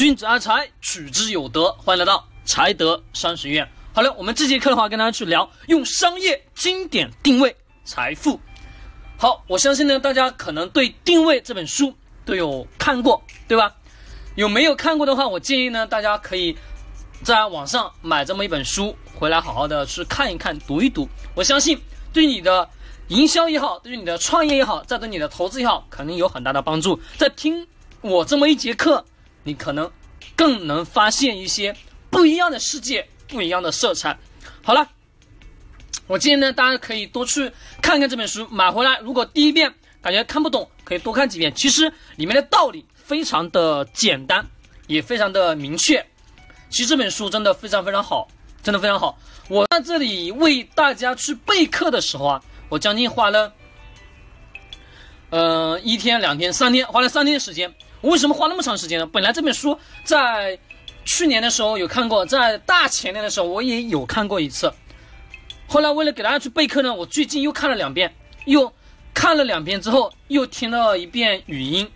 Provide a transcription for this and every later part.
君子爱财，取之有德。欢迎来到财德商学院。好了，我们这节课的话，跟大家去聊用商业经典定位财富。好，我相信呢，大家可能对《定位》这本书都有看过，对吧？有没有看过的话，我建议呢，大家可以在网上买这么一本书回来，好好的去看一看、读一读。我相信对你的营销也好，对于你的创业也好，再对你的投资也好，肯定有很大的帮助。在听我这么一节课。你可能更能发现一些不一样的世界，不一样的色彩。好了，我建议呢，大家可以多去看看这本书，买回来。如果第一遍感觉看不懂，可以多看几遍。其实里面的道理非常的简单，也非常的明确。其实这本书真的非常非常好，真的非常好。我在这里为大家去备课的时候啊，我将近花了，呃，一天、两天、三天，花了三天的时间。我为什么花那么长时间呢？本来这本书在去年的时候有看过，在大前年的时候我也有看过一次。后来为了给大家去备课呢，我最近又看了两遍，又看了两遍之后又听了一遍语音，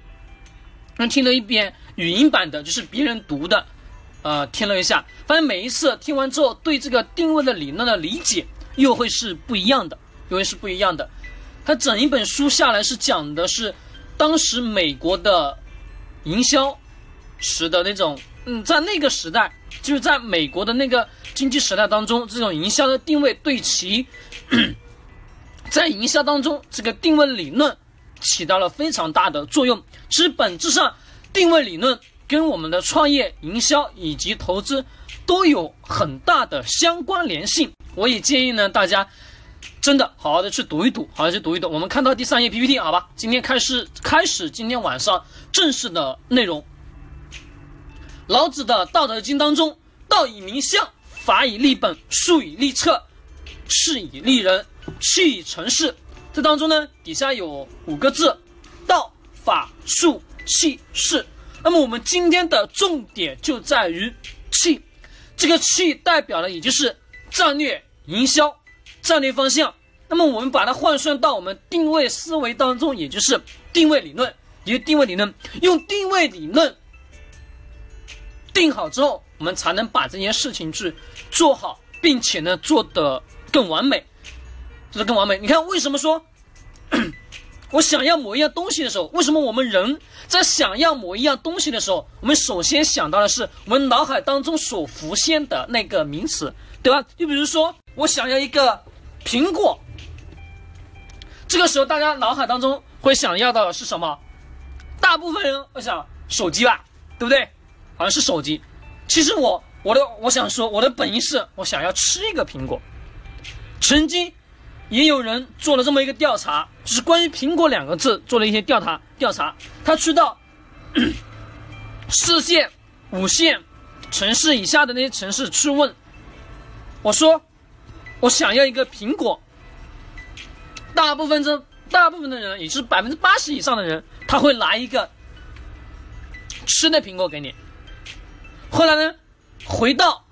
又听了一遍语音版的，就是别人读的，呃，听了一下，发现每一次听完之后，对这个定位的理论的理解又会是不一样的，又会是不一样的。它整一本书下来是讲的是当时美国的。营销时的那种，嗯，在那个时代，就是在美国的那个经济时代当中，这种营销的定位对其 在营销当中这个定位理论起到了非常大的作用。其实本质上，定位理论跟我们的创业、营销以及投资都有很大的相关联性。我也建议呢，大家真的好好的去读一读，好好去读一读。我们看到第三页 PPT，好吧，今天开始开始，今天晚上。正式的内容，老子的《道德经》当中，“道以明相，法以立本，术以立策，事以立人，气以成事。”这当中呢，底下有五个字：道、法、术、气、势。那么我们今天的重点就在于气，这个气代表的也就是战略营销战略方向。那么我们把它换算到我们定位思维当中，也就是定位理论。一个定位理论，用定位理论定好之后，我们才能把这件事情去做好，并且呢做得更完美，做得更完美。你看，为什么说我想要某一样东西的时候，为什么我们人在想要某一样东西的时候，我们首先想到的是我们脑海当中所浮现的那个名词，对吧？就比如说，我想要一个苹果，这个时候大家脑海当中会想要到的是什么？大部分人会想手机吧，对不对？好像是手机。其实我我的我想说，我的本意是我想要吃一个苹果。曾经也有人做了这么一个调查，就是关于苹果两个字做了一些调查调查。他去到四线、五线城市以下的那些城市去问，我说我想要一个苹果。大部分这大部分的人，也是百分之八十以上的人。他会拿一个吃的苹果给你。后来呢，回到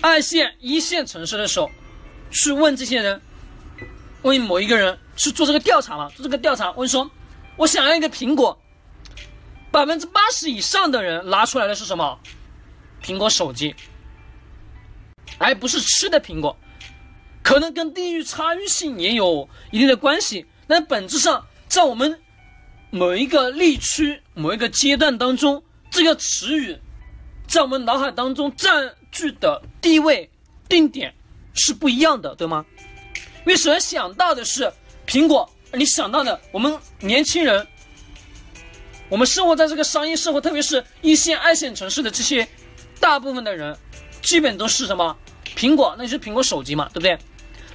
二线、一线城市的时候，去问这些人，问某一个人去做这个调查嘛？做这个调查，问说：“我想要一个苹果。”百分之八十以上的人拿出来的是什么？苹果手机，而不是吃的苹果。可能跟地域差异性也有一定的关系。但本质上，在我们某一个地区、某一个阶段当中，这个词语在我们脑海当中占据的地位定点是不一样的，对吗？因为首先想到的是苹果，你想到的我们年轻人，我们生活在这个商业社会，特别是一线、二线城市的这些大部分的人，基本都是什么苹果，那就是苹果手机嘛，对不对？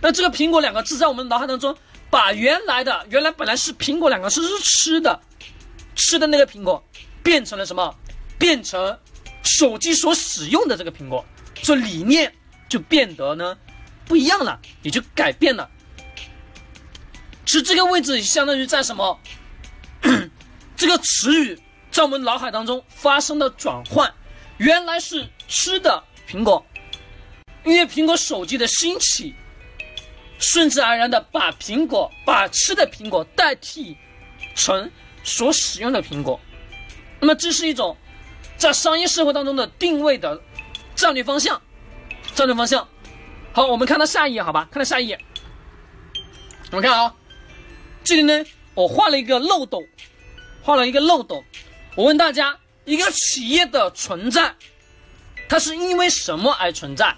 那这个苹果两个字在我们脑海当中。把原来的原来本来是苹果两个字是吃的，吃的那个苹果，变成了什么？变成手机所使用的这个苹果，所以理念就变得呢不一样了，也就改变了。其实这个位置相当于在什么？这个词语在我们脑海当中发生了转换，原来是吃的苹果，因为苹果手机的兴起。顺自然的把苹果，把吃的苹果代替成所使用的苹果，那么这是一种在商业社会当中的定位的战略方向，战略方向。好，我们看到下一页，好吧？看到下一页，我们看啊，这里呢，我画了一个漏斗，画了一个漏斗。我问大家，一个企业的存在，它是因为什么而存在？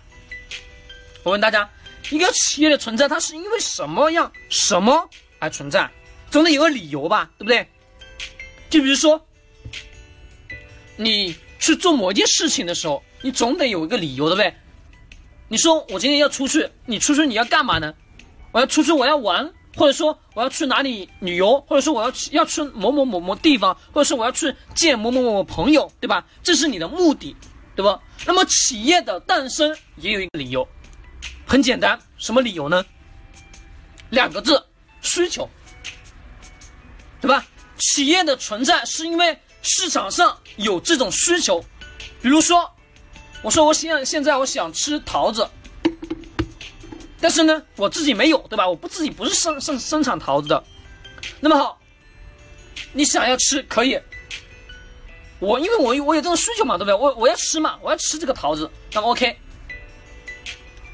我问大家，一个企业的存在，它是因为什么样、什么而存在？总得有个理由吧，对不对？就比如说，你去做某一件事情的时候，你总得有一个理由，对不对？你说我今天要出去，你出去你要干嘛呢？我要出去，我要玩，或者说我要去哪里旅游，或者说我要去要去某某某某地方，或者说我要去见某某某某朋友，对吧？这是你的目的，对吧？那么企业的诞生也有一个理由，很简单，什么理由呢？两个字，需求，对吧？企业的存在是因为市场上有这种需求，比如说。我说我现现在我想吃桃子，但是呢，我自己没有，对吧？我不自己不是生生生产桃子的。那么好，你想要吃可以，我因为我我有这种需求嘛，对不对？我我要吃嘛，我要吃这个桃子，那么 OK，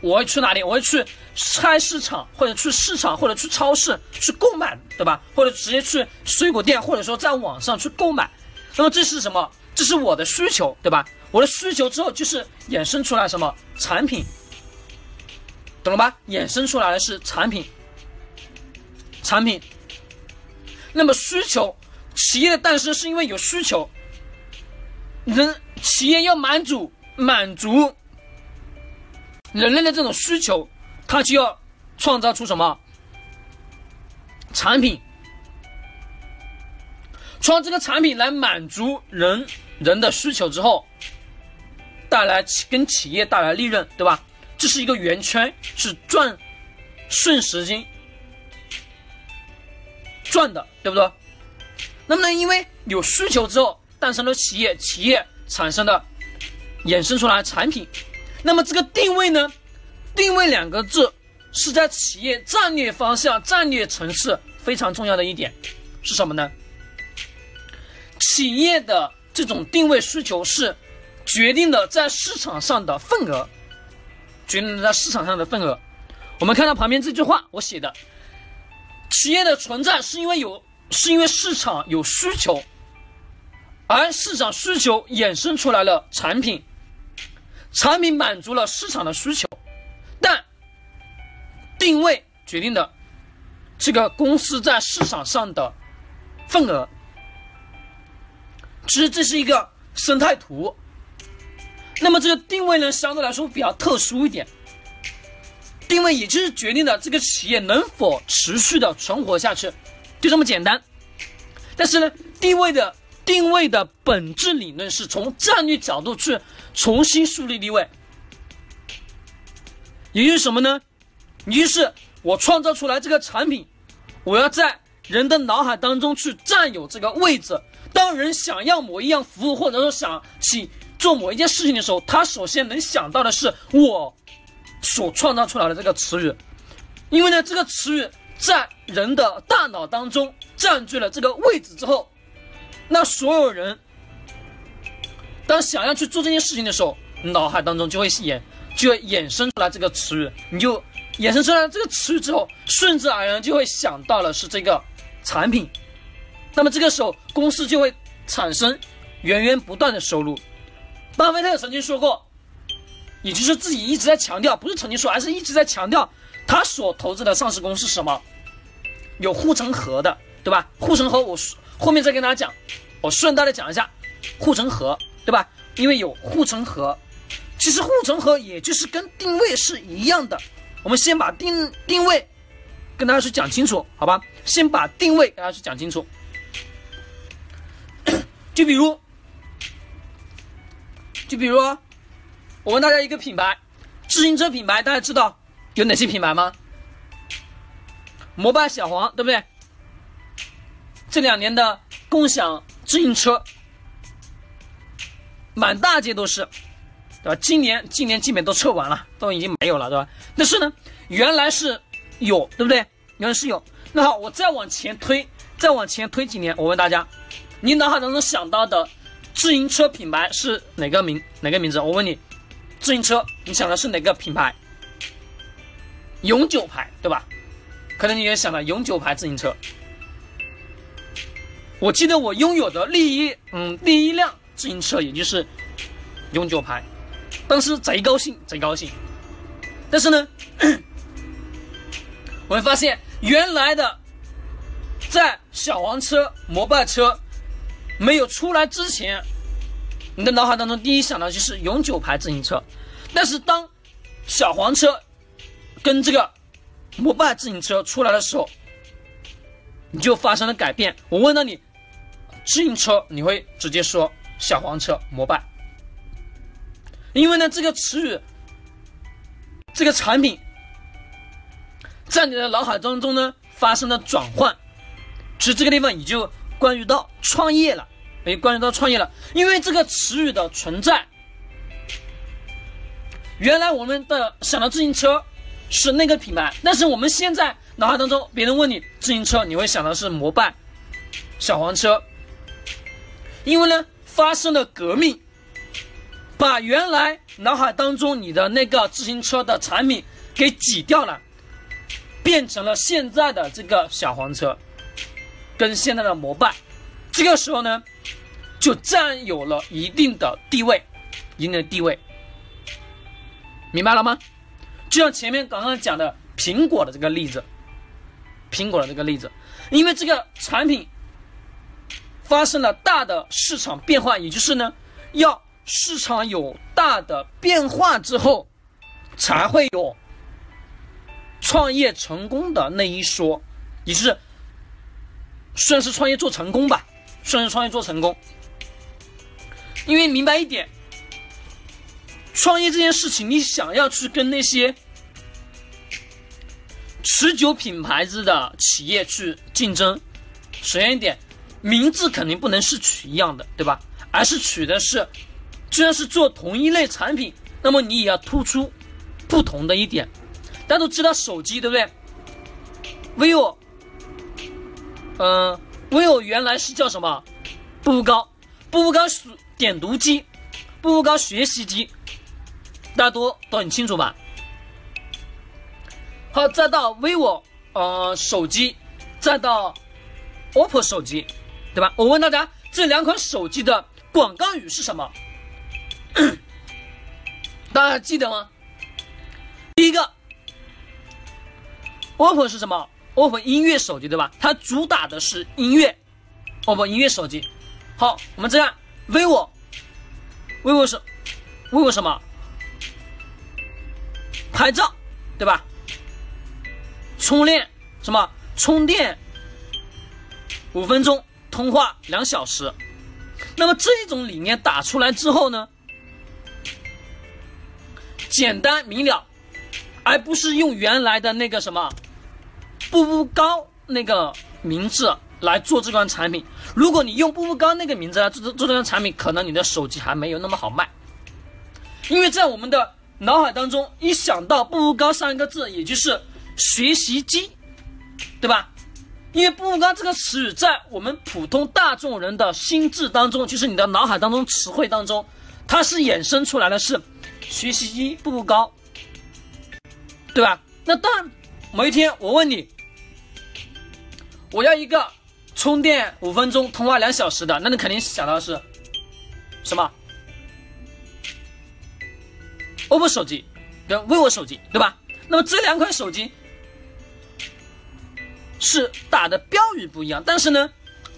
我会去哪里？我会去菜市场，或者去市场，或者去超市去购买，对吧？或者直接去水果店，或者说在网上去购买。那么这是什么？这是我的需求，对吧？我的需求之后就是衍生出来什么产品，懂了吧？衍生出来的是产品，产品。那么需求，企业的诞生是因为有需求，人企业要满足满足人类的这种需求，它就要创造出什么产品，创这个产品来满足人人的需求之后。带来跟企业带来利润，对吧？这是一个圆圈，是赚顺时针赚的，对不对？那么呢，因为有需求之后诞生了企业，企业产生的衍生出来产品。那么这个定位呢？定位两个字是在企业战略方向、战略层次非常重要的一点是什么呢？企业的这种定位需求是。决定了在市场上的份额，决定了在市场上的份额。我们看到旁边这句话，我写的：企业的存在是因为有，是因为市场有需求，而市场需求衍生出来了产品，产品满足了市场的需求，但定位决定的这个公司在市场上的份额。其实这是一个生态图。那么这个定位呢，相对来说比较特殊一点。定位也就是决定了这个企业能否持续的存活下去，就这么简单。但是呢，定位的定位的本质理论是从战略角度去重新树立地位，也就是什么呢？也就是我创造出来这个产品，我要在人的脑海当中去占有这个位置。当人想要某一样服务，或者说想起。做某一件事情的时候，他首先能想到的是我所创造出来的这个词语，因为呢，这个词语在人的大脑当中占据了这个位置之后，那所有人当想要去做这件事情的时候，脑海当中就会衍就会衍生出来这个词语，你就衍生出来这个词语之后，顺自而然就会想到了是这个产品，那么这个时候公司就会产生源源不断的收入。巴菲特曾经说过，也就是自己一直在强调，不是曾经说，而是一直在强调，他所投资的上市公司是什么？有护城河的，对吧？护城河，我后面再跟大家讲，我顺带的讲一下护城河，对吧？因为有护城河，其实护城河也就是跟定位是一样的。我们先把定定位跟大家去讲清楚，好吧？先把定位跟大家去讲清楚，就比如。就比如，我问大家一个品牌，自行车品牌，大家知道有哪些品牌吗？摩拜、小黄，对不对？这两年的共享自行车，满大街都是，对吧？今年今年基本都撤完了，都已经没有了，对吧？但是呢，原来是有，对不对？原来是有。那好，我再往前推，再往前推几年，我问大家，你脑海当中想到的自行车品牌是哪个名哪个名字？我问你，自行车你想的是哪个品牌？永久牌对吧？可能你也想到永久牌自行车。我记得我拥有的第一嗯第一辆自行车，也就是永久牌，当时贼高兴贼高兴。但是呢，我会发现原来的在小黄车、摩拜车没有出来之前，你的脑海当中第一想到就是永久牌自行车。但是当小黄车跟这个摩拜自行车出来的时候，你就发生了改变。我问到你。自行车你会直接说小黄车、摩拜，因为呢这个词语、这个产品在你的脑海当中呢发生了转换，其实这个地方你就关于到创业了，哎关于到创业了，因为这个词语的存在，原来我们的想到自行车是那个品牌，但是我们现在脑海当中别人问你自行车，你会想到是摩拜、小黄车。因为呢，发生了革命，把原来脑海当中你的那个自行车的产品给挤掉了，变成了现在的这个小黄车，跟现在的摩拜，这个时候呢，就占有了一定的地位，一定的地位，明白了吗？就像前面刚刚讲的苹果的这个例子，苹果的这个例子，因为这个产品。发生了大的市场变化，也就是呢，要市场有大的变化之后，才会有创业成功的那一说，也就是算是创业做成功吧，算是创业做成功。因为明白一点，创业这件事情，你想要去跟那些持久品牌子的企业去竞争，首先一点。名字肯定不能是取一样的，对吧？而是取的是，既然是做同一类产品，那么你也要突出不同的一点。大家都知道手机，对不对？vivo，嗯，vivo 原来是叫什么？步步高，步步高点读机，步步高学习机，大家都都很清楚吧？好，再到 vivo，呃，手机，再到 OPPO 手机。对吧？我问大家，这两款手机的广告语是什么？大家记得吗？第一个，OPPO 是什么？OPPO 音乐手机，对吧？它主打的是音乐，OPPO 音乐手机。好，我们再看 vivo，vivo 是 vivo 什么？拍照，对吧？充电什么？充电五分钟。通话两小时，那么这种理念打出来之后呢，简单明了，而不是用原来的那个什么步步高那个名字来做这款产品。如果你用步步高那个名字来做做这款产品，可能你的手机还没有那么好卖，因为在我们的脑海当中，一想到步步高三个字，也就是学习机，对吧？因为步步高这个词语在我们普通大众人的心智当中，就是你的脑海当中词汇当中，它是衍生出来的是学习机步步高，对吧？那当，某一天我问你，我要一个充电五分钟、通话两小时的，那你肯定想到是什么？OPPO 手机跟 vivo 手机，对吧？那么这两款手机。是打的标语不一样，但是呢，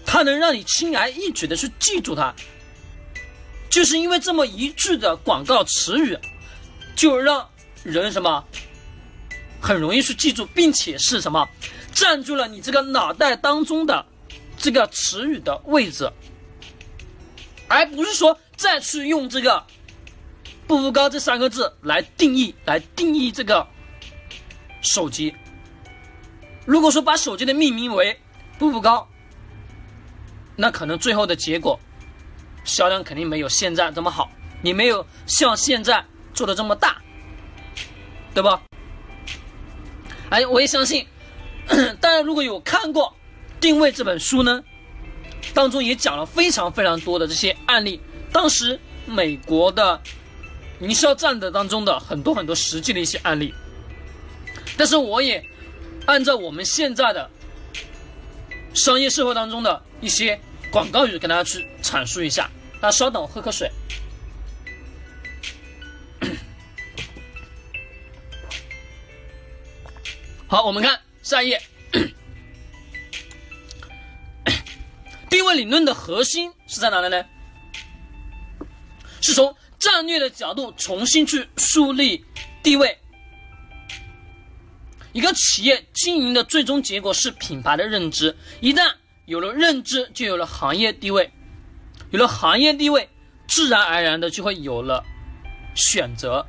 它能让你轻而易举的去记住它，就是因为这么一句的广告词语，就让人什么很容易去记住，并且是什么占据了你这个脑袋当中的这个词语的位置，而不是说再去用这个“步步高”这三个字来定义来定义这个手机。如果说把手机的命名为步步高，那可能最后的结果销量肯定没有现在这么好，你没有像现在做的这么大，对吧？哎，我也相信，大家如果有看过《定位》这本书呢，当中也讲了非常非常多的这些案例，当时美国的营销战的当中的很多很多实际的一些案例。但是我也按照我们现在的商业社会当中的一些广告语跟大家去阐述一下。大家稍等，我喝口水。好，我们看下一页。定位理论的核心是在哪里呢？是从战略的角度重新去树立地位。一个企业经营的最终结果是品牌的认知，一旦有了认知，就有了行业地位，有了行业地位，自然而然的就会有了选择。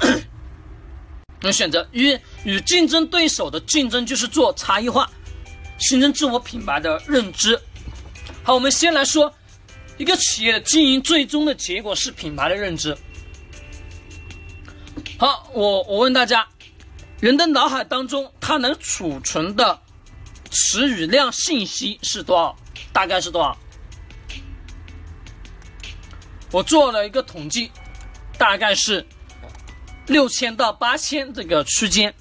那选择与与竞争对手的竞争就是做差异化，形成自我品牌的认知。好，我们先来说一个企业经营最终的结果是品牌的认知。好，我我问大家，人的脑海当中它能储存的词语量信息是多少？大概是多少？我做了一个统计，大概是。六千到八千这个区间，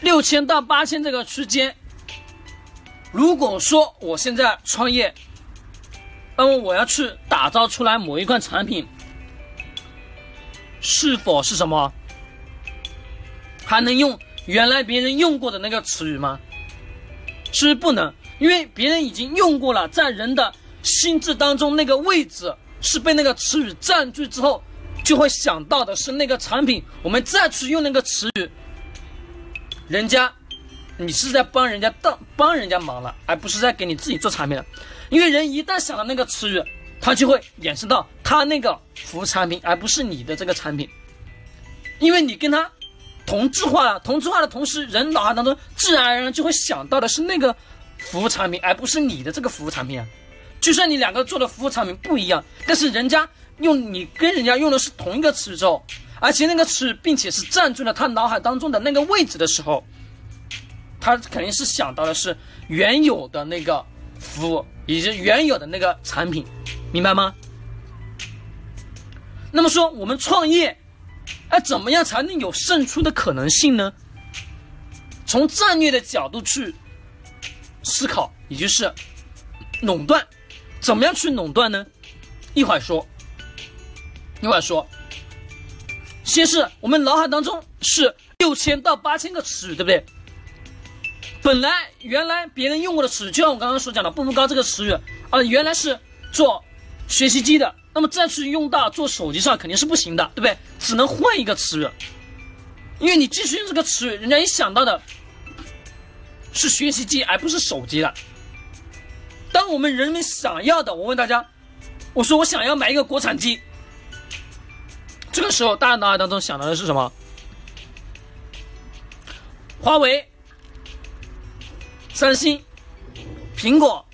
六千到八千这个区间，如果说我现在创业，那么我要去打造出来某一款产品，是否是什么？还能用原来别人用过的那个词语吗？是不是不能？因为别人已经用过了，在人的心智当中那个位置是被那个词语占据之后。就会想到的是那个产品，我们再去用那个词语，人家，你是在帮人家当帮人家忙了，而不是在给你自己做产品了。因为人一旦想到那个词语，他就会衍生到他那个服务产品，而不是你的这个产品。因为你跟他同质化了，同质化的同时，人脑海当中自然而然就会想到的是那个服务产品，而不是你的这个服务产品啊。就算你两个做的服务产品不一样，但是人家。用你跟人家用的是同一个词之后，而且那个词，并且是占据了他脑海当中的那个位置的时候，他肯定是想到的是原有的那个服务以及原有的那个产品，明白吗？那么说我们创业，哎，怎么样才能有胜出的可能性呢？从战略的角度去思考，也就是垄断，怎么样去垄断呢？一会儿说。一会儿说，先是我们脑海当中是六千到八千个词语，对不对？本来原来别人用过的词语，就像我刚刚所讲的“步步高”这个词语啊，原来是做学习机的，那么再去用到做手机上肯定是不行的，对不对？只能换一个词语，因为你继续用这个词语，人家一想到的是学习机，而不是手机了。当我们人们想要的，我问大家，我说我想要买一个国产机。这个时候，大家脑海当中想到的是什么？华为、三星、苹果、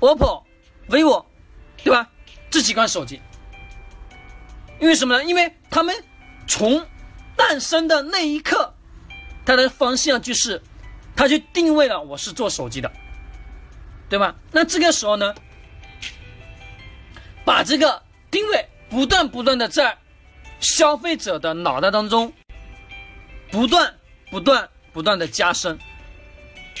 OPPO、vivo，对吧？这几款手机，因为什么呢？因为他们从诞生的那一刻，它的方向就是，它就定位了我是做手机的，对吧？那这个时候呢，把这个定位。不断不断的在消费者的脑袋当中，不断不断不断的加深，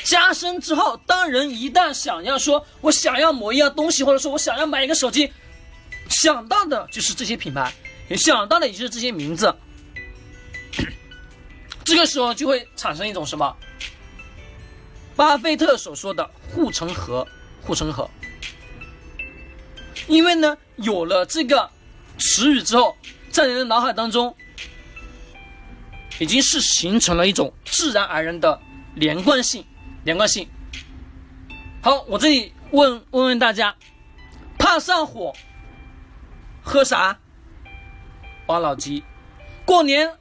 加深之后，当人一旦想要说我想要某一样东西，或者说我想要买一个手机，想到的就是这些品牌，也想到的也就是这些名字，这个时候就会产生一种什么？巴菲特所说的护城河，护城河，因为呢，有了这个。词语之后，在人的脑海当中，已经是形成了一种自然而然的连贯性。连贯性。好，我这里问问问大家，怕上火，喝啥？王老吉。过年，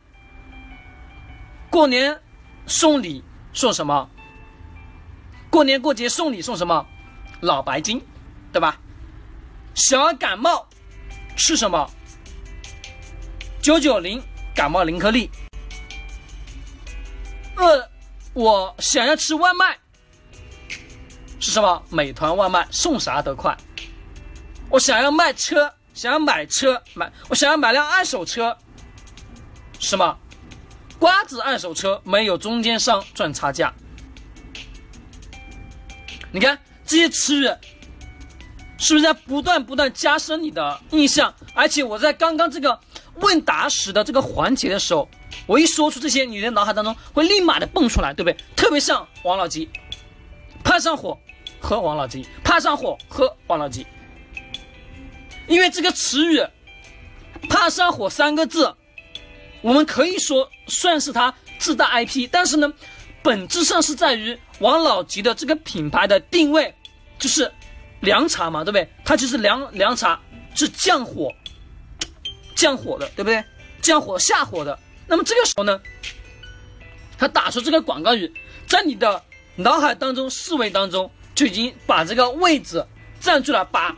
过年送礼送什么？过年过节送礼送什么？老白金，对吧？小儿感冒。吃什么？九九零感冒灵颗粒。呃，我想要吃外卖，是什么？美团外卖送啥都快。我想要卖车，想要买车，买我想要买辆二手车，是吗？瓜子二手车没有中间商赚差价。你看这些词语，是不是在不断不断加深你的印象？而且我在刚刚这个问答时的这个环节的时候，我一说出这些，你的脑海当中会立马的蹦出来，对不对？特别像王老吉，怕上火喝王老吉，怕上火喝王老吉。因为这个词语“怕上火”三个字，我们可以说算是它自带 IP，但是呢，本质上是在于王老吉的这个品牌的定位就是凉茶嘛，对不对？它就是凉凉茶，是降火、降火的，对不对？降火下火的。那么这个时候呢，他打出这个广告语，在你的脑海当中、思维当中就已经把这个位置占据了，把。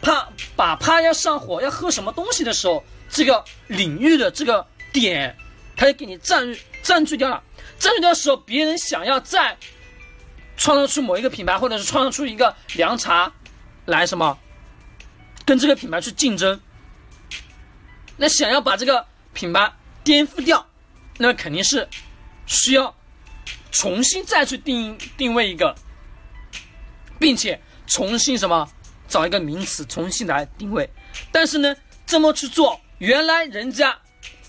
怕把怕要上火要喝什么东西的时候，这个领域的这个点，他就给你占占据掉了。占据掉的时候，别人想要再创造出某一个品牌，或者是创造出一个凉茶来什么，跟这个品牌去竞争，那想要把这个品牌颠覆掉，那肯定是需要重新再去定定位一个，并且重新什么。找一个名词重新来定位，但是呢，这么去做，原来人家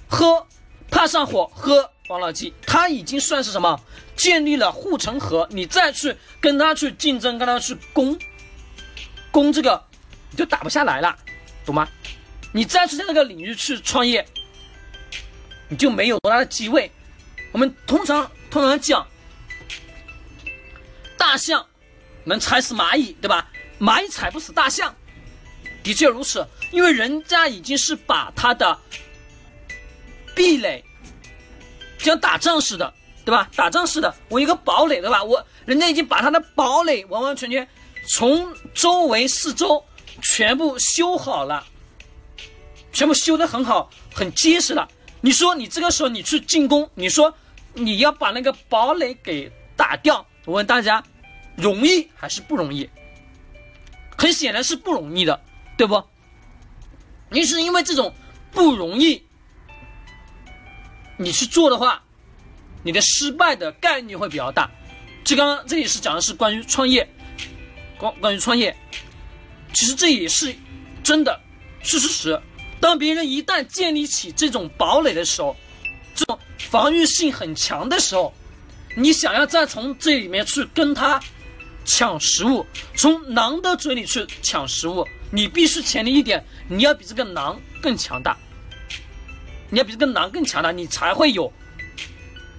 喝怕上火喝王老吉，他已经算是什么建立了护城河，你再去跟他去竞争，跟他去攻攻这个，你就打不下来了，懂吗？你再去在那个领域去创业，你就没有多大的机会。我们通常通常讲，大象能踩死蚂蚁，对吧？蚂蚁踩不死大象，的确如此，因为人家已经是把他的壁垒，像打仗似的，对吧？打仗似的，我一个堡垒，对吧？我人家已经把他的堡垒完完全全从周围四周全部修好了，全部修得很好，很结实了。你说你这个时候你去进攻，你说你要把那个堡垒给打掉，我问大家，容易还是不容易？很显然是不容易的，对不？你是因为这种不容易，你去做的话，你的失败的概率会比较大。这刚刚这里是讲的是关于创业，关关于创业，其实这也是真的，是事实。当别人一旦建立起这种堡垒的时候，这种防御性很强的时候，你想要再从这里面去跟他。抢食物，从狼的嘴里去抢食物，你必须前提一点，你要比这个狼更强大，你要比这个狼更强大，你才会有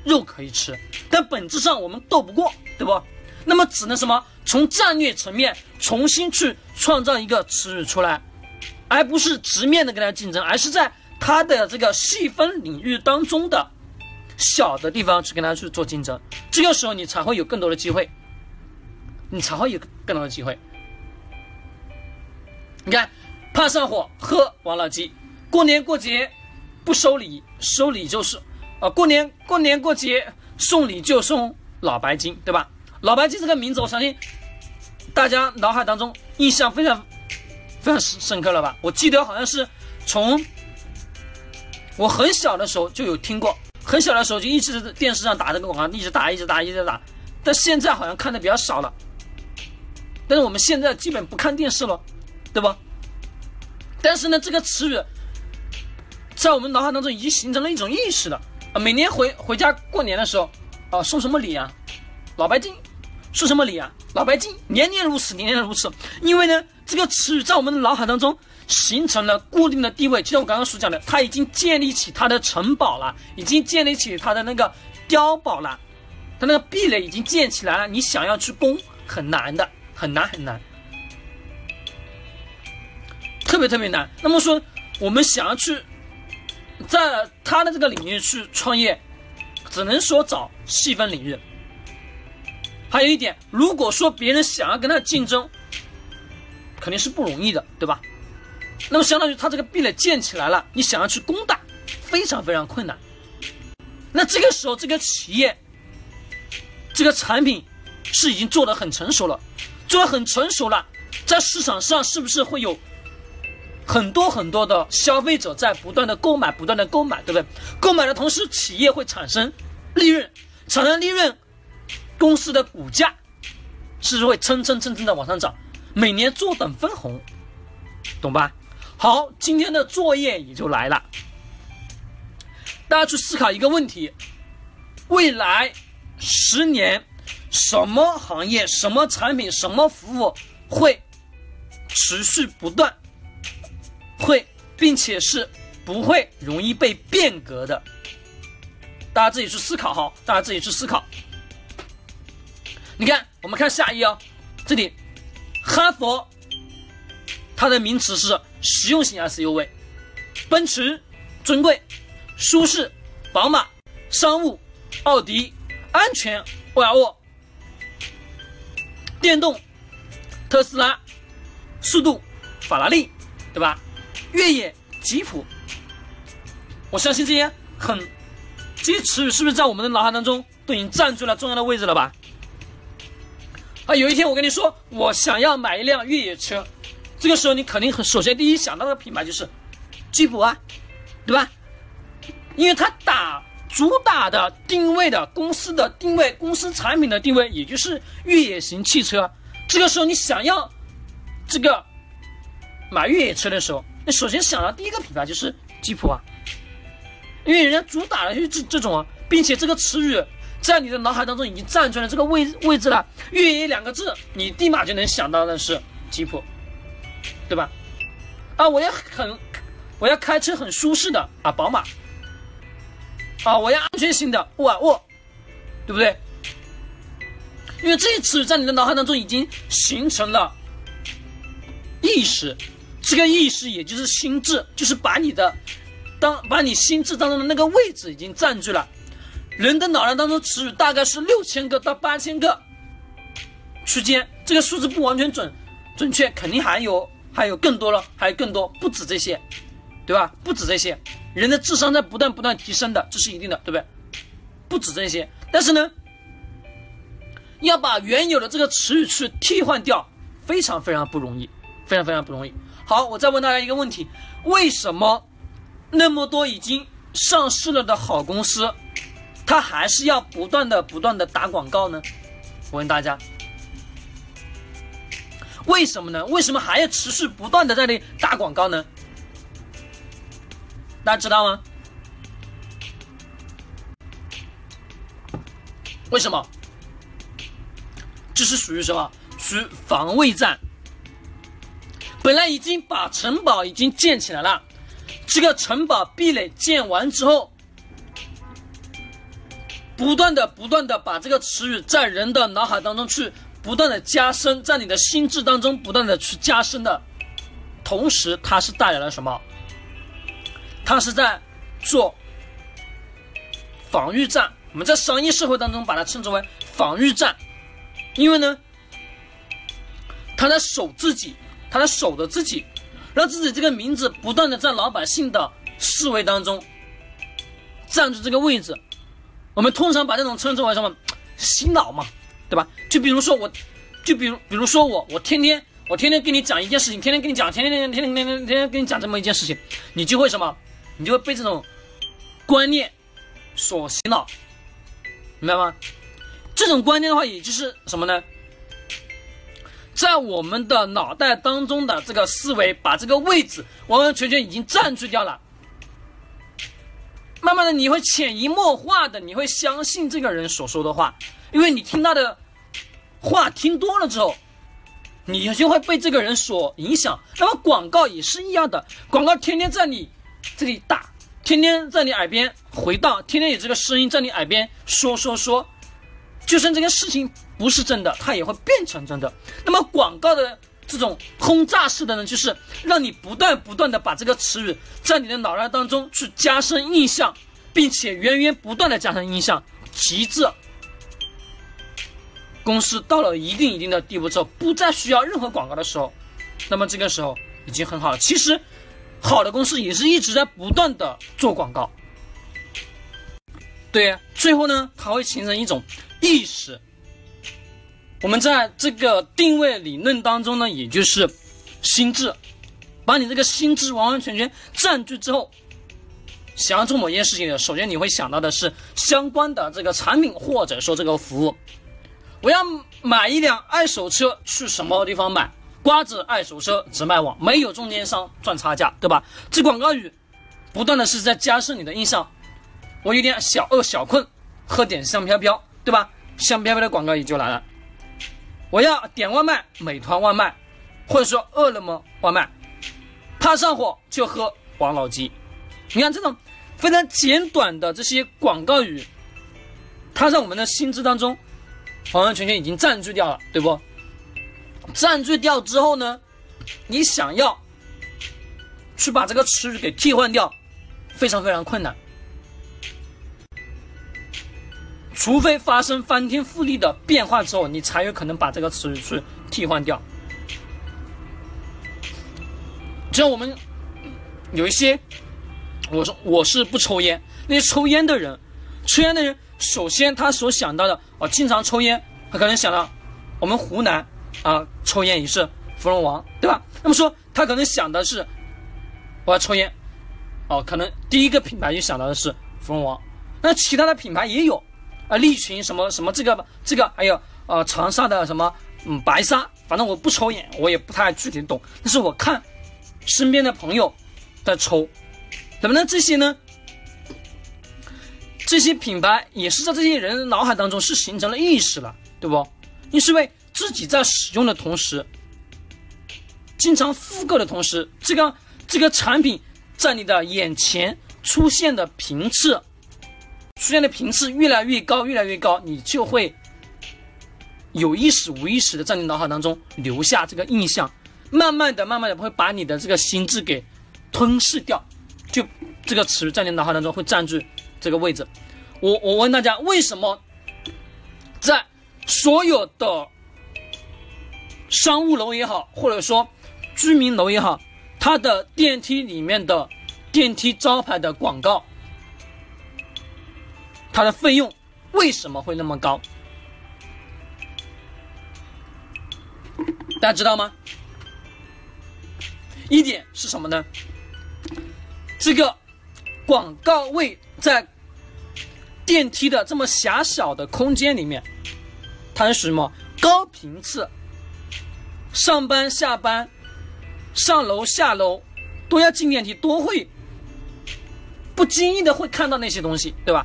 肉可以吃。但本质上我们斗不过，对不？那么只能什么？从战略层面重新去创造一个词语出来，而不是直面的跟他竞争，而是在他的这个细分领域当中的小的地方去跟他去做竞争。这个时候你才会有更多的机会。你才会有更多的机会。你看，怕上火喝王老吉，过年过节不收礼，收礼就是，呃，过年过年过节送礼就送老白金，对吧？老白金这个名字，我相信大家脑海当中印象非常非常深刻了吧？我记得好像是从我很小的时候就有听过，很小的时候就一直在电视上打这个广告，一直打，一直打，一直打，但现在好像看的比较少了。但是我们现在基本不看电视了，对吧？但是呢，这个词语在我们脑海当中已经形成了一种意识了啊！每年回回家过年的时候，啊，送什么礼啊？老白金，送什么礼啊？老白金，年年如此，年年如此。因为呢，这个词语在我们的脑海当中形成了固定的地位，就像我刚刚所讲的，他已经建立起他的城堡了，已经建立起他的那个碉堡了，他那个壁垒已经建起来了，你想要去攻很难的。很难很难，特别特别难。那么说，我们想要去在他的这个领域去创业，只能说找细分领域。还有一点，如果说别人想要跟他竞争，肯定是不容易的，对吧？那么相当于他这个壁垒建起来了，你想要去攻打，非常非常困难。那这个时候，这个企业这个产品是已经做的很成熟了。做得很成熟了，在市场上是不是会有很多很多的消费者在不断的购买，不断的购买，对不对？购买的同时，企业会产生利润，产生利润，公司的股价是会蹭蹭蹭蹭的往上涨？每年坐等分红，懂吧？好，今天的作业也就来了，大家去思考一个问题：未来十年，什么行业、什么产品、什么服务会持续不断，会，并且是不会容易被变革的？大家自己去思考哈，大家自己去思考。你看，我们看下一页哦，这里。哈佛，它的名词是实用型 SUV，奔驰尊贵、舒适，宝马商务，奥迪安全，沃尔沃电动，特斯拉速度，法拉利，对吧？越野吉普，我相信这些很这些词语是不是在我们的脑海当中都已经占据了重要的位置了吧？啊，有一天我跟你说，我想要买一辆越野车，这个时候你肯定很首先第一想到的品牌就是吉普啊，对吧？因为它打主打的定位的公司的定位，公司产品的定位，也就是越野型汽车。这个时候你想要这个买越野车的时候，你首先想到第一个品牌就是吉普啊，因为人家主打的就是这这种啊，并且这个词语。在你的脑海当中已经占据了这个位位置了，越野两个字，你立马就能想到的是吉普，对吧？啊，我要很，我要开车很舒适的啊，宝马。啊，我要安全型的沃尔沃，对不对？因为这一词在你的脑海当中已经形成了意识，这个意识也就是心智，就是把你的当把你心智当中的那个位置已经占据了。人的脑袋当中词语大概是六千个到八千个区间，这个数字不完全准准确，肯定还有还有更多了，还有更多，不止这些，对吧？不止这些，人的智商在不断不断提升的，这是一定的，对不对？不止这些，但是呢，要把原有的这个词语去替换掉，非常非常不容易，非常非常不容易。好，我再问大家一个问题：为什么那么多已经上市了的好公司？他还是要不断的、不断的打广告呢？我问大家，为什么呢？为什么还要持续不断的在那打广告呢？大家知道吗？为什么？这是属于什么？属于防卫战。本来已经把城堡已经建起来了，这个城堡壁垒建完之后。不断的、不断的把这个词语在人的脑海当中去不断的加深，在你的心智当中不断的去加深的同时，它是带来了什么？它是在做防御战。我们在商业社会当中把它称之为防御战，因为呢，他在守自己，他在守着自己，让自己这个名字不断的在老百姓的思维当中占据这个位置。我们通常把这种称之为什么洗脑嘛，对吧？就比如说我，就比如比如说我，我天天我天天跟你讲一件事情，天天跟你讲，天天天天天天天天跟你讲这么一件事情，你就会什么？你就会被这种观念所洗脑，明白吗？这种观念的话，也就是什么呢？在我们的脑袋当中的这个思维，把这个位置完完全全已经占据掉了。慢慢的，你会潜移默化的，你会相信这个人所说的话，因为你听他的话听多了之后，你就会被这个人所影响。那么广告也是一样的，广告天天在你这里打，天天在你耳边回荡，天天有这个声音在你耳边说说说，就算这个事情不是真的，它也会变成真的。那么广告的。这种轰炸式的呢，就是让你不断不断的把这个词语在你的脑袋当中去加深印象，并且源源不断的加深印象，极致。公司到了一定一定的地步之后，不再需要任何广告的时候，那么这个时候已经很好了。其实，好的公司也是一直在不断的做广告。对，最后呢，它会形成一种意识。我们在这个定位理论当中呢，也就是心智，把你这个心智完完全全占据之后，想要做某件事情的，首先你会想到的是相关的这个产品或者说这个服务。我要买一辆二手车，去什么地方买？瓜子二手车直卖网，没有中间商赚差价，对吧？这广告语不断的是在加深你的印象。我有点小饿小困，喝点香飘飘，对吧？香飘飘的广告语就来了。我要点外卖，美团外卖，或者说饿了么外卖，怕上火就喝王老吉。你看这种非常简短的这些广告语，它在我们的心智当中完完全全已经占据掉了，对不？占据掉之后呢，你想要去把这个词语给替换掉，非常非常困难。除非发生翻天覆地的变化之后，你才有可能把这个词语去替换掉。只要我们有一些，我说我是不抽烟，那些抽烟的人，抽烟的人，首先他所想到的，哦，经常抽烟，他可能想到我们湖南啊，抽烟也是芙蓉王，对吧？那么说他可能想的是我要抽烟，哦，可能第一个品牌就想到的是芙蓉王，那其他的品牌也有。啊，利群什么什么这个这个，还有呃长沙的什么嗯白沙，反正我不抽烟，我也不太具体懂。但是我看身边的朋友在抽，怎么呢？这些呢？这些品牌也是在这些人脑海当中是形成了意识了，对不？你是为自己在使用的同时，经常复购的同时，这个这个产品在你的眼前出现的频次。出现的频次越来越高，越来越高，你就会有意识、无意识的在你脑海当中留下这个印象，慢慢的、慢慢的会把你的这个心智给吞噬掉，就这个词在你脑海当中会占据这个位置。我我问大家，为什么在所有的商务楼也好，或者说居民楼也好，它的电梯里面的电梯招牌的广告？它的费用为什么会那么高？大家知道吗？一点是什么呢？这个广告位在电梯的这么狭小的空间里面，它是什么高频次？上班、下班、上楼、下楼都要进电梯，都会不经意的会看到那些东西，对吧？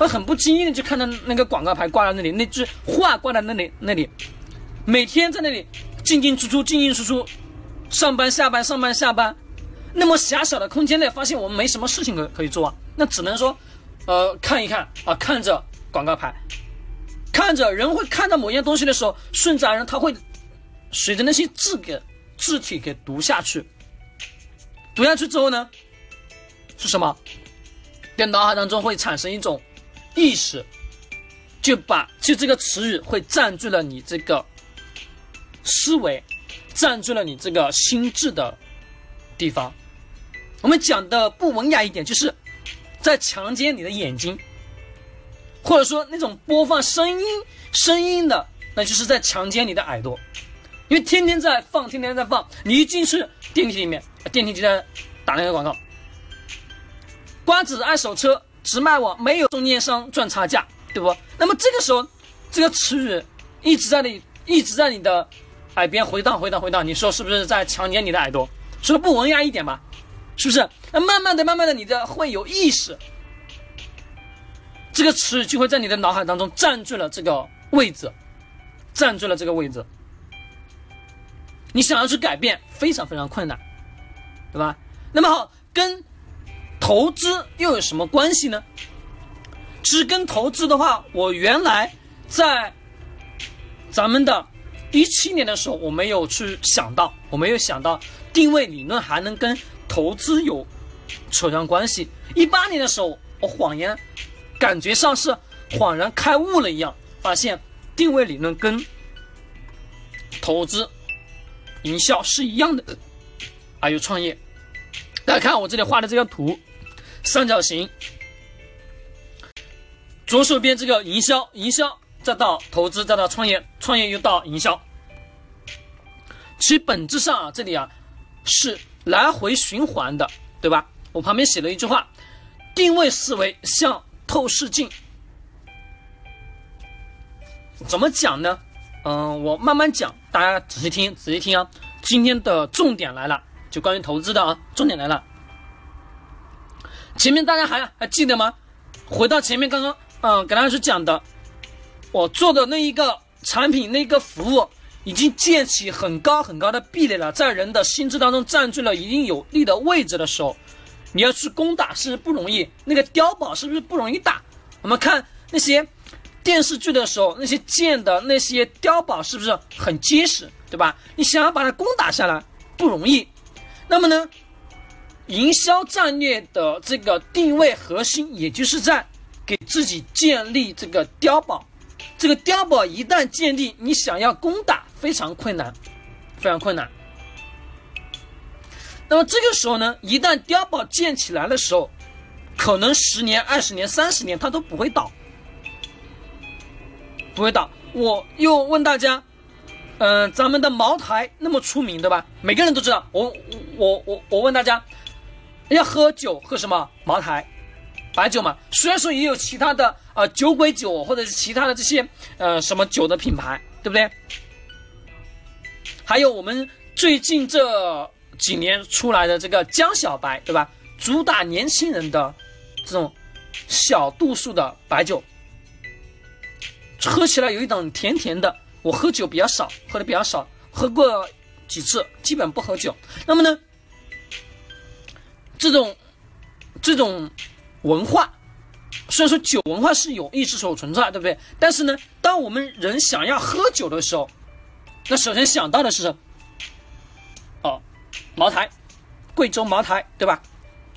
会很不经意的就看到那个广告牌挂在那里，那句话挂在那里那里，每天在那里进进出出，进进出出，上班下班上班下班，那么狭小的空间内，发现我们没什么事情可可以做啊，那只能说，呃，看一看啊，看着广告牌，看着人会看到某样东西的时候，顺自然人他会随着那些字给字体给读下去，读下去之后呢，是什么？在脑海当中会产生一种。意识就把就这个词语会占据了你这个思维，占据了你这个心智的地方。我们讲的不文雅一点，就是在强奸你的眼睛，或者说那种播放声音声音的，那就是在强奸你的耳朵，因为天天在放，天天在放。你一进去电梯里面，电梯就在打那个广告，瓜子二手车。直卖网没有中间商赚差价，对不？那么这个时候，这个词语一直在你一直在你的耳边回荡回荡回荡，你说是不是在强奸你的耳朵？说的不文雅一点吧，是不是？那慢慢的慢慢的，你的会有意识，这个词语就会在你的脑海当中占据了这个位置，占据了这个位置。你想要去改变，非常非常困难，对吧？那么好，跟。投资又有什么关系呢？其实跟投资的话，我原来在咱们的一七年的时候，我没有去想到，我没有想到定位理论还能跟投资有扯上关系。一八年的时候，我恍然感觉上是恍然开悟了一样，发现定位理论跟投资、营销是一样的，还有创业。大家看我这里画的这个图。三角形，左手边这个营销，营销再到投资，再到创业，创业又到营销。其本质上啊，这里啊是来回循环的，对吧？我旁边写了一句话：定位思维像透视镜。怎么讲呢？嗯，我慢慢讲，大家仔细听，仔细听啊！今天的重点来了，就关于投资的啊，重点来了。前面大家还还记得吗？回到前面刚刚，嗯，给大家去讲的，我做的那一个产品，那个服务已经建起很高很高的壁垒了，在人的心智当中占据了一定有利的位置的时候，你要去攻打是不是不容易？那个碉堡是不是不容易打？我们看那些。电视剧的时候，那些建的那些碉堡是不是很结实，对吧？你想要把它攻打下来不容易。那么呢，营销战略的这个定位核心，也就是在给自己建立这个碉堡。这个碉堡一旦建立，你想要攻打非常困难，非常困难。那么这个时候呢，一旦碉堡建起来的时候，可能十年、二十年、三十年它都不会倒。不会倒。我又问大家，嗯，咱们的茅台那么出名，对吧？每个人都知道。我我我我问大家，要喝酒喝什么？茅台，白酒嘛。虽然说也有其他的呃酒鬼酒或者是其他的这些呃什么酒的品牌，对不对？还有我们最近这几年出来的这个江小白，对吧？主打年轻人的这种小度数的白酒。喝起来有一种甜甜的。我喝酒比较少，喝的比较少，喝过几次，基本不喝酒。那么呢，这种这种文化，虽然说酒文化是有意识所存在，对不对？但是呢，当我们人想要喝酒的时候，那首先想到的是，哦，茅台，贵州茅台，对吧？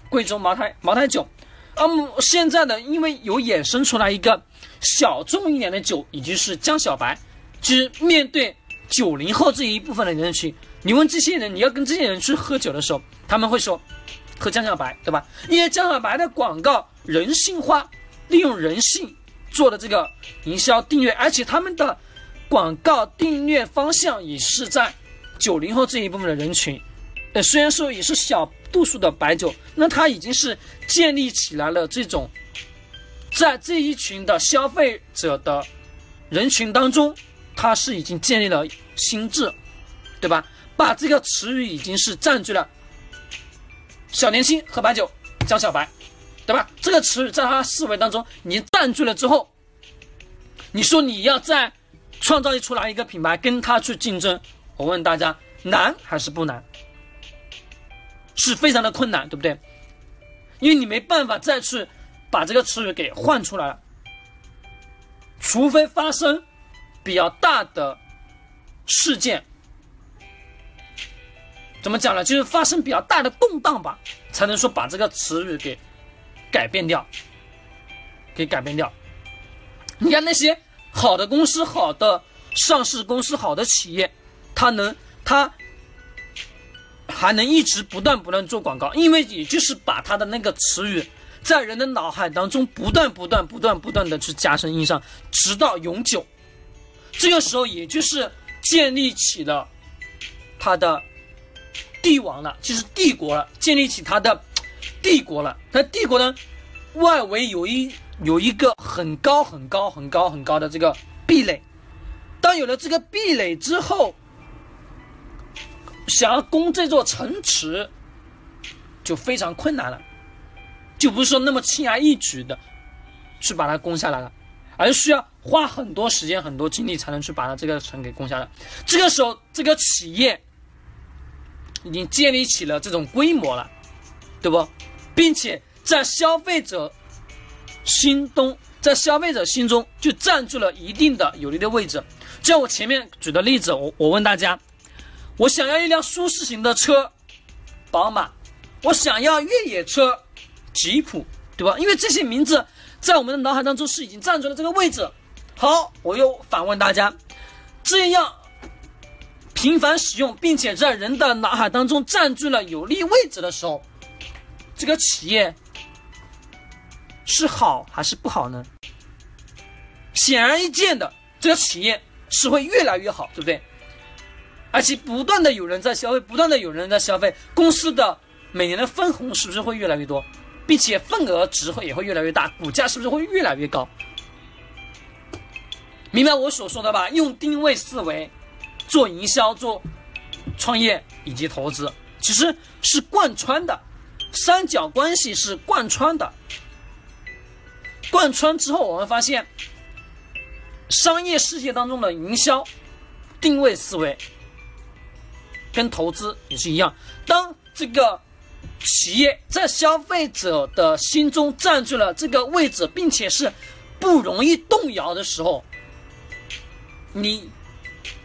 贵州茅台，茅台酒。嗯，现在呢，因为有衍生出来一个。小众一点的酒，已经是江小白。其实面对九零后这一部分的人群，你问这些人，你要跟这些人去喝酒的时候，他们会说喝江小白，对吧？因为江小白的广告人性化，利用人性做的这个营销订阅，而且他们的广告订阅方向也是在九零后这一部分的人群。呃，虽然说也是小度数的白酒，那它已经是建立起来了这种。在这一群的消费者的人群当中，他是已经建立了心智，对吧？把这个词语已经是占据了小年轻喝白酒江小白，对吧？这个词语在他思维当中你占据了之后，你说你要再创造出来一个品牌跟他去竞争，我问大家难还是不难？是非常的困难，对不对？因为你没办法再去。把这个词语给换出来了，除非发生比较大的事件，怎么讲呢？就是发生比较大的动荡吧，才能说把这个词语给改变掉，给改变掉。你看那些好的公司、好的上市公司、好的企业，它能它还能一直不断不断做广告，因为也就是把它的那个词语。在人的脑海当中不断不断不断不断的去加深印象，直到永久。这个时候，也就是建立起了他的帝王了，就是帝国了，建立起他的帝国了。那帝国呢，外围有一有一个很高很高很高很高的这个壁垒。当有了这个壁垒之后，想要攻这座城池，就非常困难了。就不是说那么轻而易举的去把它攻下来了，而需要花很多时间、很多精力才能去把它这个城给攻下来。这个时候，这个企业已经建立起了这种规模了，对不？并且在消费者心中，在消费者心中就占据了一定的有利的位置。就像我前面举的例子，我我问大家，我想要一辆舒适型的车，宝马；我想要越野车。吉普，对吧？因为这些名字在我们的脑海当中是已经占据了这个位置。好，我又反问大家，这样频繁使用，并且在人的脑海当中占据了有利位置的时候，这个企业是好还是不好呢？显而易见的，这个企业是会越来越好，对不对？而且不断的有人在消费，不断的有人在消费，公司的每年的分红是不是会越来越多，并且份额值会也会越来越大，股价是不是会越来越高？明白我所说的吧？用定位思维做营销、做创业以及投资，其实是贯穿的，三角关系是贯穿的。贯穿之后，我们发现，商业世界当中的营销、定位思维跟投资也是一样。当这个企业在消费者的心中占据了这个位置，并且是不容易动摇的时候，你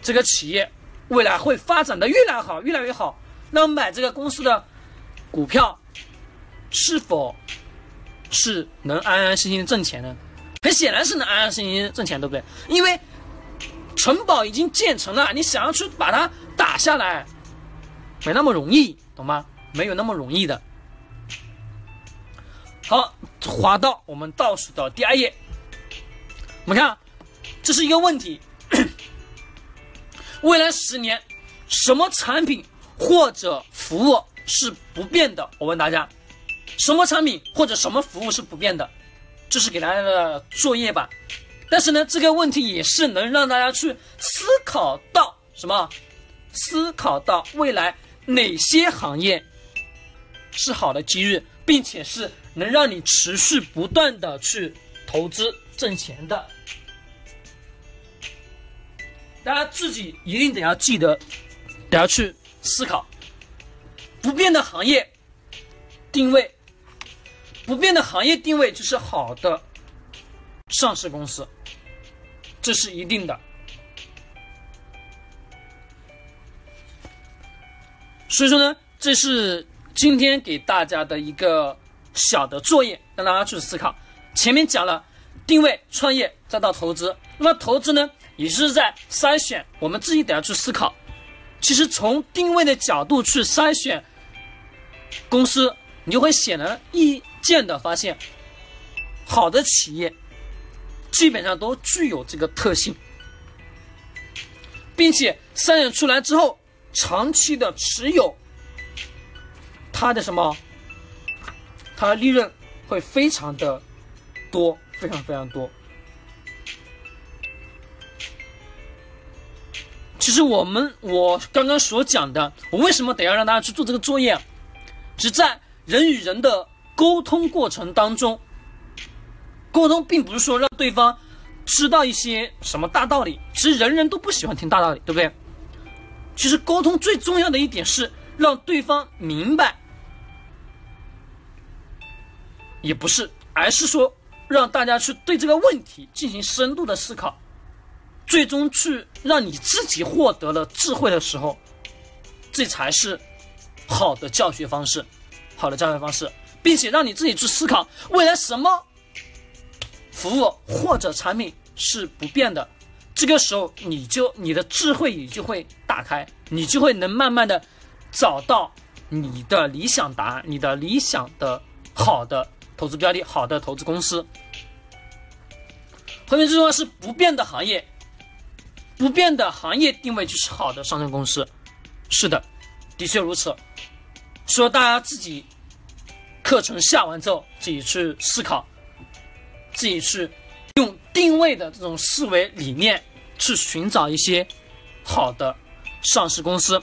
这个企业未来会发展的越来越好，越来越好。那么买这个公司的股票，是否是能安安心心挣钱呢？很显然是能安安心心挣钱，对不对？因为城堡已经建成了，你想要去把它打下来，没那么容易，懂吗？没有那么容易的。好，滑到我们倒数的第二页，我们看，这是一个问题。未来十年，什么产品或者服务是不变的？我问大家，什么产品或者什么服务是不变的？这是给大家的作业吧。但是呢，这个问题也是能让大家去思考到什么？思考到未来哪些行业是好的机遇，并且是能让你持续不断的去投资挣钱的。大家自己一定得要记得，得要去思考，不变的行业定位，不变的行业定位就是好的上市公司，这是一定的。所以说呢，这是今天给大家的一个小的作业，让大家去思考。前面讲了定位、创业，再到投资，那么投资呢？也是在筛选，我们自己得要去思考。其实从定位的角度去筛选公司，你就会显而易见的发现，好的企业基本上都具有这个特性，并且筛选出来之后，长期的持有，它的什么，它的利润会非常的多，非常非常多。其实我们我刚刚所讲的，我为什么得要让大家去做这个作业？是在人与人的沟通过程当中，沟通并不是说让对方知道一些什么大道理，其实人人都不喜欢听大道理，对不对？其实沟通最重要的一点是让对方明白，也不是，而是说让大家去对这个问题进行深度的思考。最终去让你自己获得了智慧的时候，这才是好的教学方式，好的教学方式，并且让你自己去思考未来什么服务或者产品是不变的。这个时候，你就你的智慧也就会打开，你就会能慢慢的找到你的理想答案，你的理想的好的投资标的，好的投资公司。后面这句话是不变的行业。不变的行业定位就是好的上市公司，是的，的确如此。说大家自己课程下完之后，自己去思考，自己去用定位的这种思维理念去寻找一些好的上市公司。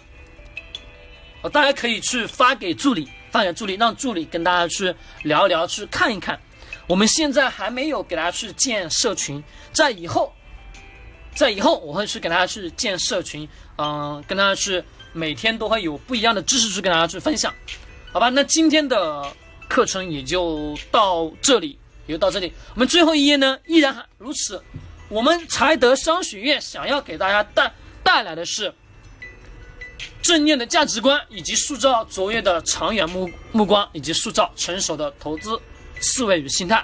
大家可以去发给助理，发给助理，让助理跟大家去聊一聊，去看一看。我们现在还没有给大家去建社群，在以后。在以后我会去给大家去建社群，嗯，跟大家去每天都会有不一样的知识去跟大家去分享，好吧？那今天的课程也就到这里，也就到这里。我们最后一页呢，依然如此。我们财德商学院想要给大家带带来的是正念的价值观，以及塑造卓越的长远目目光，以及塑造成熟的投资思维与心态，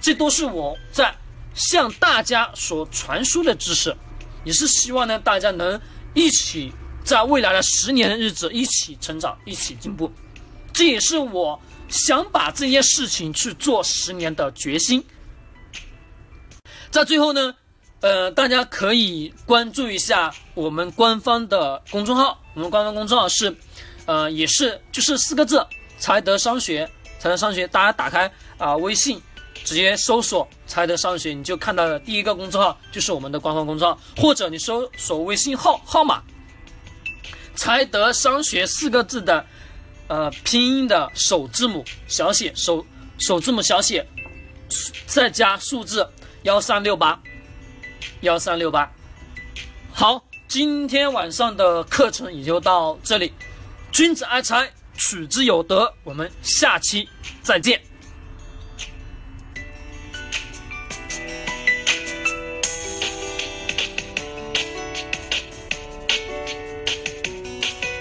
这都是我在。向大家所传输的知识，也是希望呢，大家能一起在未来的十年的日子一起成长，一起进步。这也是我想把这件事情去做十年的决心。在最后呢，呃，大家可以关注一下我们官方的公众号，我们官方公众号是，呃，也是就是四个字“才德商学”，才德商学，大家打开啊微信，直接搜索“才德商学”，你就看到了第一个公众号就是我们的官方公众号，或者你搜索微信号号码“才德商学”四个字的，呃，拼音的首字母小写首首字母小写，再加数字幺三六八。幺三六八，好，今天晚上的课程也就到这里。君子爱财，取之有德。我们下期再见。